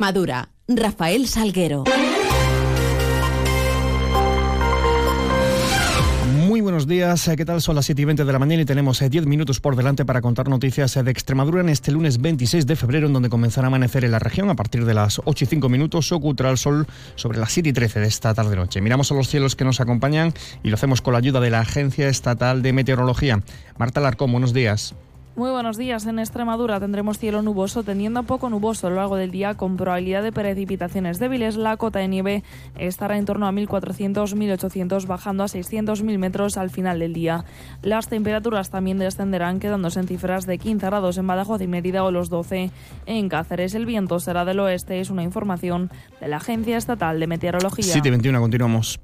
Madura, Rafael Salguero. Muy buenos días, ¿qué tal? Son las 7 y 20 de la mañana y tenemos 10 eh, minutos por delante para contar noticias eh, de Extremadura en este lunes 26 de febrero, en donde comenzará a amanecer en la región a partir de las 8 y 5 minutos, ocultará el sol sobre las 7 y 13 de esta tarde-noche. Miramos a los cielos que nos acompañan y lo hacemos con la ayuda de la Agencia Estatal de Meteorología. Marta Larcón, buenos días. Muy buenos días. En Extremadura tendremos cielo nuboso, tendiendo a poco nuboso a lo largo del día, con probabilidad de precipitaciones débiles. La cota de nieve estará en torno a 1.400-1.800, bajando a 600.000 metros al final del día. Las temperaturas también descenderán, quedándose en cifras de 15 grados en Badajoz y Mérida o los 12 en Cáceres. El viento será del oeste, es una información de la Agencia Estatal de Meteorología. 7.21, continuamos.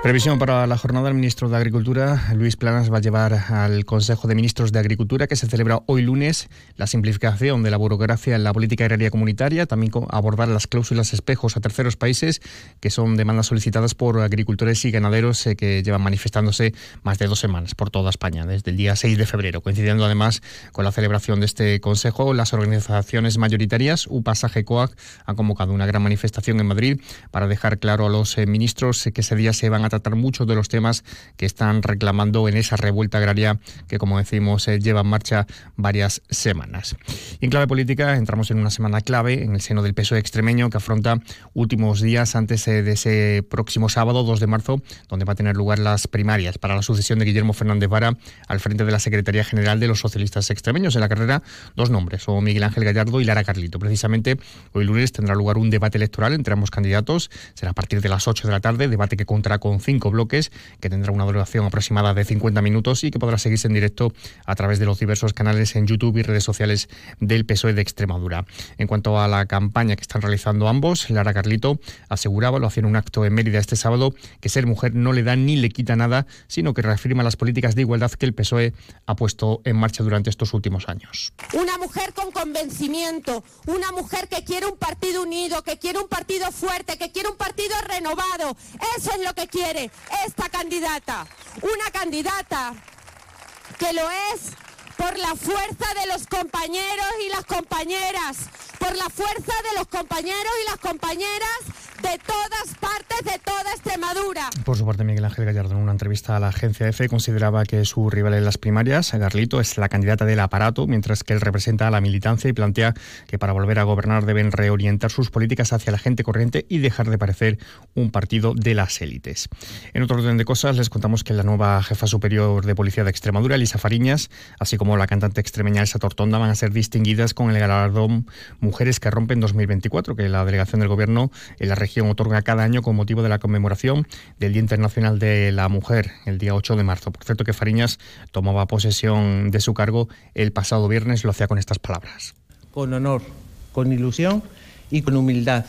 Previsión para la jornada del ministro de Agricultura. Luis Planas va a llevar al Consejo de Ministros de Agricultura, que se celebra hoy lunes, la simplificación de la burocracia en la política agraria comunitaria, también abordar las cláusulas espejos a terceros países, que son demandas solicitadas por agricultores y ganaderos eh, que llevan manifestándose más de dos semanas por toda España, desde el día 6 de febrero, coincidiendo además con la celebración de este Consejo. Las organizaciones mayoritarias, UPASAGE COAC, han convocado una gran manifestación en Madrid para dejar claro a los eh, ministros que ese día se van a tratar muchos de los temas que están reclamando en esa revuelta agraria que, como decimos, eh, lleva en marcha varias semanas. Y en clave política entramos en una semana clave en el seno del PSOE extremeño que afronta últimos días antes eh, de ese próximo sábado, 2 de marzo, donde va a tener lugar las primarias para la sucesión de Guillermo Fernández Vara al frente de la Secretaría General de los Socialistas Extremeños. En la carrera, dos nombres, son Miguel Ángel Gallardo y Lara Carlito. Precisamente hoy lunes tendrá lugar un debate electoral entre ambos candidatos. Será a partir de las 8 de la tarde, debate que contará con cinco bloques, que tendrá una duración aproximada de 50 minutos y que podrá seguirse en directo a través de los diversos canales en YouTube y redes sociales del PSOE de Extremadura. En cuanto a la campaña que están realizando ambos, Lara Carlito aseguraba, lo hacía en un acto en Mérida este sábado, que ser mujer no le da ni le quita nada, sino que reafirma las políticas de igualdad que el PSOE ha puesto en marcha durante estos últimos años. Una mujer con convencimiento, una mujer que quiere un partido unido, que quiere un partido fuerte, que quiere un partido renovado. Eso es lo que quiere esta candidata, una candidata que lo es por la fuerza de los compañeros y las compañeras, por la fuerza de los compañeros y las compañeras de todas partes de toda Extremadura. Por su parte, Miguel Ángel Gallardo, en una entrevista a la agencia EFE, consideraba que su rival en las primarias, Garlito, es la candidata del aparato, mientras que él representa a la militancia y plantea que para volver a gobernar deben reorientar sus políticas hacia la gente corriente y dejar de parecer un partido de las élites. En otro orden de cosas, les contamos que la nueva jefa superior de policía de Extremadura, Elisa Fariñas, así como la cantante extremeña Elsa Tortonda, van a ser distinguidas con el galardón Mujeres que Rompen 2024, que la delegación del gobierno en la región otorga cada año con motivo de la conmemoración del Día Internacional de la Mujer, el día 8 de marzo. Por cierto que Fariñas tomaba posesión de su cargo el pasado viernes, lo hacía con estas palabras. Con honor, con ilusión y con humildad,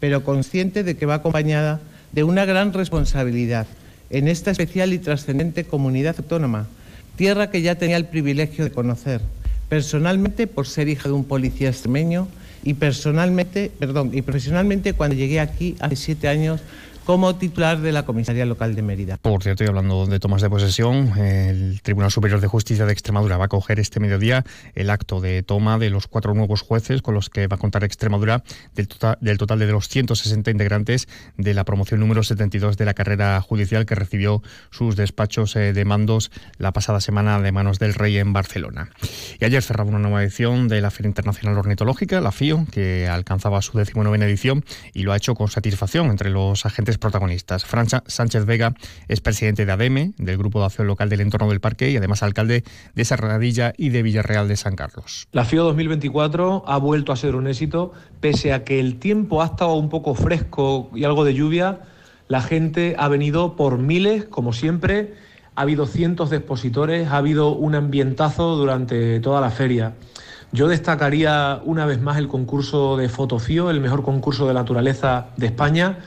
pero consciente de que va acompañada de una gran responsabilidad en esta especial y trascendente comunidad autónoma, tierra que ya tenía el privilegio de conocer, personalmente por ser hija de un policía extremeño y personalmente, perdón, y profesionalmente cuando llegué aquí hace siete años como titular de la Comisaría Local de Mérida. Por cierto, y hablando de tomas de posesión, el Tribunal Superior de Justicia de Extremadura va a coger este mediodía el acto de toma de los cuatro nuevos jueces con los que va a contar Extremadura del total, del total de los 160 integrantes de la promoción número 72 de la carrera judicial que recibió sus despachos eh, de mandos la pasada semana de manos del rey en Barcelona. Y ayer cerraba una nueva edición de la Feria Internacional Ornitológica, la FIO, que alcanzaba su decimonovena edición y lo ha hecho con satisfacción entre los agentes protagonistas. Francia Sánchez Vega es presidente de ADEME, del Grupo de Acción Local del Entorno del Parque, y además alcalde de Serradilla y de Villarreal de San Carlos. La FIO 2024 ha vuelto a ser un éxito, pese a que el tiempo ha estado un poco fresco y algo de lluvia, la gente ha venido por miles, como siempre, ha habido cientos de expositores, ha habido un ambientazo durante toda la feria. Yo destacaría una vez más el concurso de Fotofío, el mejor concurso de naturaleza de España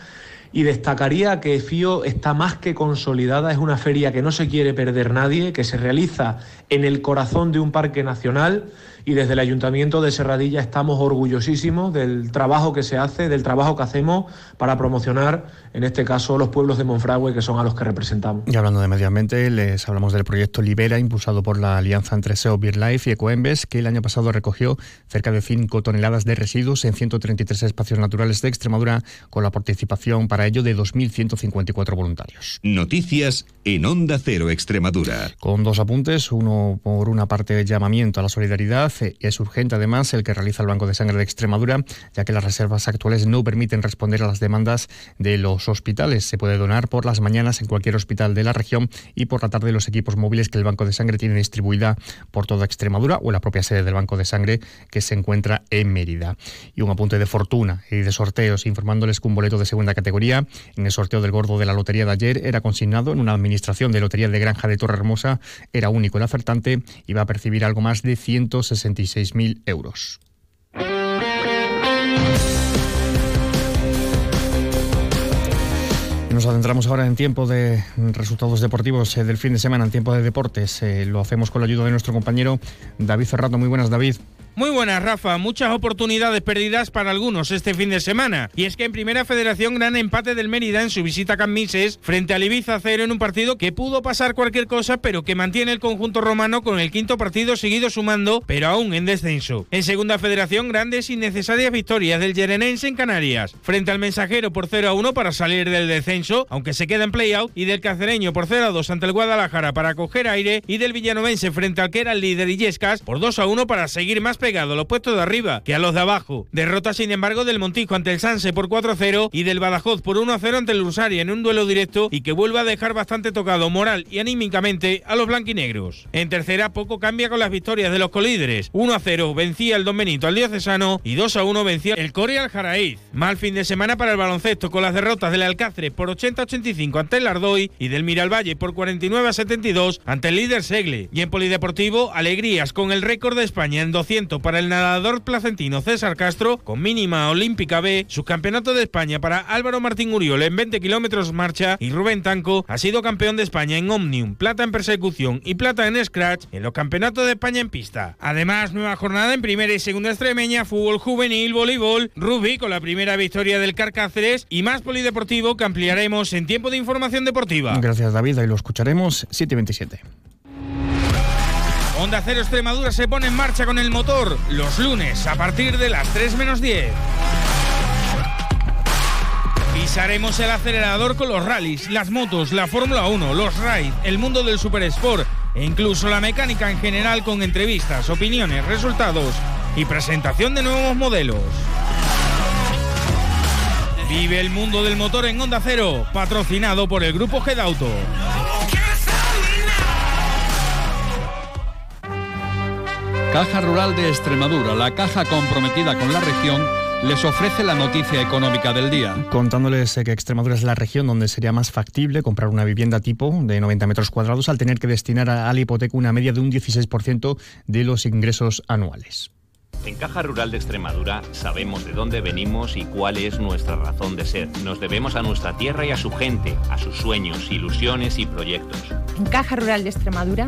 y destacaría que FIO está más que consolidada, es una feria que no se quiere perder nadie, que se realiza en el corazón de un parque nacional y desde el Ayuntamiento de Serradilla estamos orgullosísimos del trabajo que se hace, del trabajo que hacemos para promocionar, en este caso, los pueblos de Monfragüe, que son a los que representamos. Y hablando de medio ambiente, les hablamos del proyecto Libera, impulsado por la alianza entre SEO, BirdLife y Ecoembes, que el año pasado recogió cerca de 5 toneladas de residuos en 133 espacios naturales de Extremadura, con la participación para ello de 2.154 voluntarios. Noticias en Onda Cero Extremadura. Con dos apuntes, uno por una parte llamamiento a la solidaridad, eh, es urgente además el que realiza el Banco de Sangre de Extremadura, ya que las reservas actuales no permiten responder a las demandas de los hospitales. Se puede donar por las mañanas en cualquier hospital de la región y por la tarde los equipos móviles que el Banco de Sangre tiene distribuida por toda Extremadura o la propia sede del Banco de Sangre que se encuentra en Mérida. Y un apunte de fortuna y de sorteos, informándoles que un boleto de segunda categoría en el sorteo del gordo de la lotería de ayer era consignado en una administración de lotería de Granja de Torre Hermosa, era único el acertante y va a percibir algo más de 166.000 euros. Nos adentramos ahora en tiempo de resultados deportivos eh, del fin de semana, en tiempo de deportes. Eh, lo hacemos con la ayuda de nuestro compañero David Ferrato. Muy buenas, David. Muy buenas, Rafa. Muchas oportunidades perdidas para algunos este fin de semana. Y es que en Primera Federación, gran empate del Mérida en su visita a Camises frente al Ibiza cero en un partido que pudo pasar cualquier cosa, pero que mantiene el conjunto romano con el quinto partido seguido sumando, pero aún en descenso. En Segunda Federación, grandes y necesarias victorias del Yerenense en Canarias, frente al Mensajero por 0 a 1 para salir del descenso, aunque se queda en playout, y del Cacereño por 0 a 2 ante el Guadalajara para coger aire, y del Villanovense frente al que era el líder Illescas por 2 a 1 para seguir más pegado a los puestos de arriba que a los de abajo. Derrota, sin embargo, del Montijo ante el Sanse por 4-0 y del Badajoz por 1-0 ante el Ursaria en un duelo directo y que vuelve a dejar bastante tocado moral y anímicamente a los blanquinegros. En tercera, poco cambia con las victorias de los colíderes. 1-0 vencía el Don Benito al Diocesano y 2-1 vencía el Corea al Jaraíz. Mal fin de semana para el baloncesto con las derrotas del Alcáceres por 80-85 ante el Ardoy y del Miralvalle por 49-72 ante el líder Segle. Y en Polideportivo, alegrías con el récord de España en 200 para el nadador placentino César Castro con mínima olímpica B, subcampeonato de España para Álvaro Martín Uriol en 20 kilómetros marcha y Rubén Tanco ha sido campeón de España en Omnium, plata en persecución y plata en Scratch en los campeonatos de España en pista. Además, nueva jornada en primera y segunda extremeña, fútbol juvenil, voleibol, rugby con la primera victoria del Carcáceres y más polideportivo que ampliaremos en tiempo de información deportiva. Gracias David, ahí lo escucharemos 727. Onda Cero Extremadura se pone en marcha con el motor los lunes a partir de las 3 menos 10. Pisaremos el acelerador con los rallies, las motos, la Fórmula 1, los rides, el mundo del super sport e incluso la mecánica en general con entrevistas, opiniones, resultados y presentación de nuevos modelos. Vive el mundo del motor en Onda Cero, patrocinado por el grupo Gedauto. Caja Rural de Extremadura, la caja comprometida con la región, les ofrece la noticia económica del día. Contándoles que Extremadura es la región donde sería más factible comprar una vivienda tipo de 90 metros cuadrados al tener que destinar a la hipoteca una media de un 16% de los ingresos anuales. En Caja Rural de Extremadura sabemos de dónde venimos y cuál es nuestra razón de ser. Nos debemos a nuestra tierra y a su gente, a sus sueños, ilusiones y proyectos. En Caja Rural de Extremadura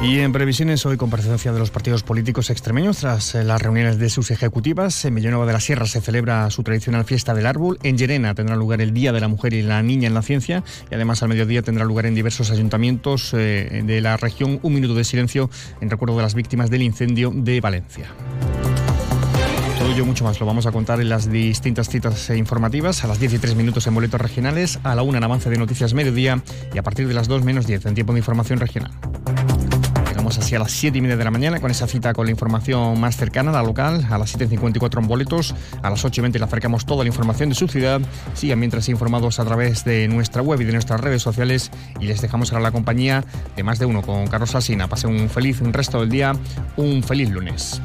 Y en previsiones, hoy comparecencia de los partidos políticos extremeños tras eh, las reuniones de sus ejecutivas. En Villanueva de la Sierra se celebra su tradicional fiesta del árbol. En Llerena tendrá lugar el Día de la Mujer y la Niña en la Ciencia. Y además al mediodía tendrá lugar en diversos ayuntamientos eh, de la región un minuto de silencio en recuerdo de las víctimas del incendio de Valencia. Todo ello mucho más lo vamos a contar en las distintas citas informativas, a las 13 minutos en boletos regionales, a la 1 en avance de noticias mediodía y a partir de las 2 menos 10 en tiempo de información regional. Llegamos así a las 7 y media de la mañana con esa cita con la información más cercana, la local, a las 7.54 en boletos, a las 8 y 20 le acercamos toda la información de su ciudad. Sigan mientras informados a través de nuestra web y de nuestras redes sociales y les dejamos ahora la compañía de más de uno con Carlos Asina. Pase un feliz resto del día, un feliz lunes.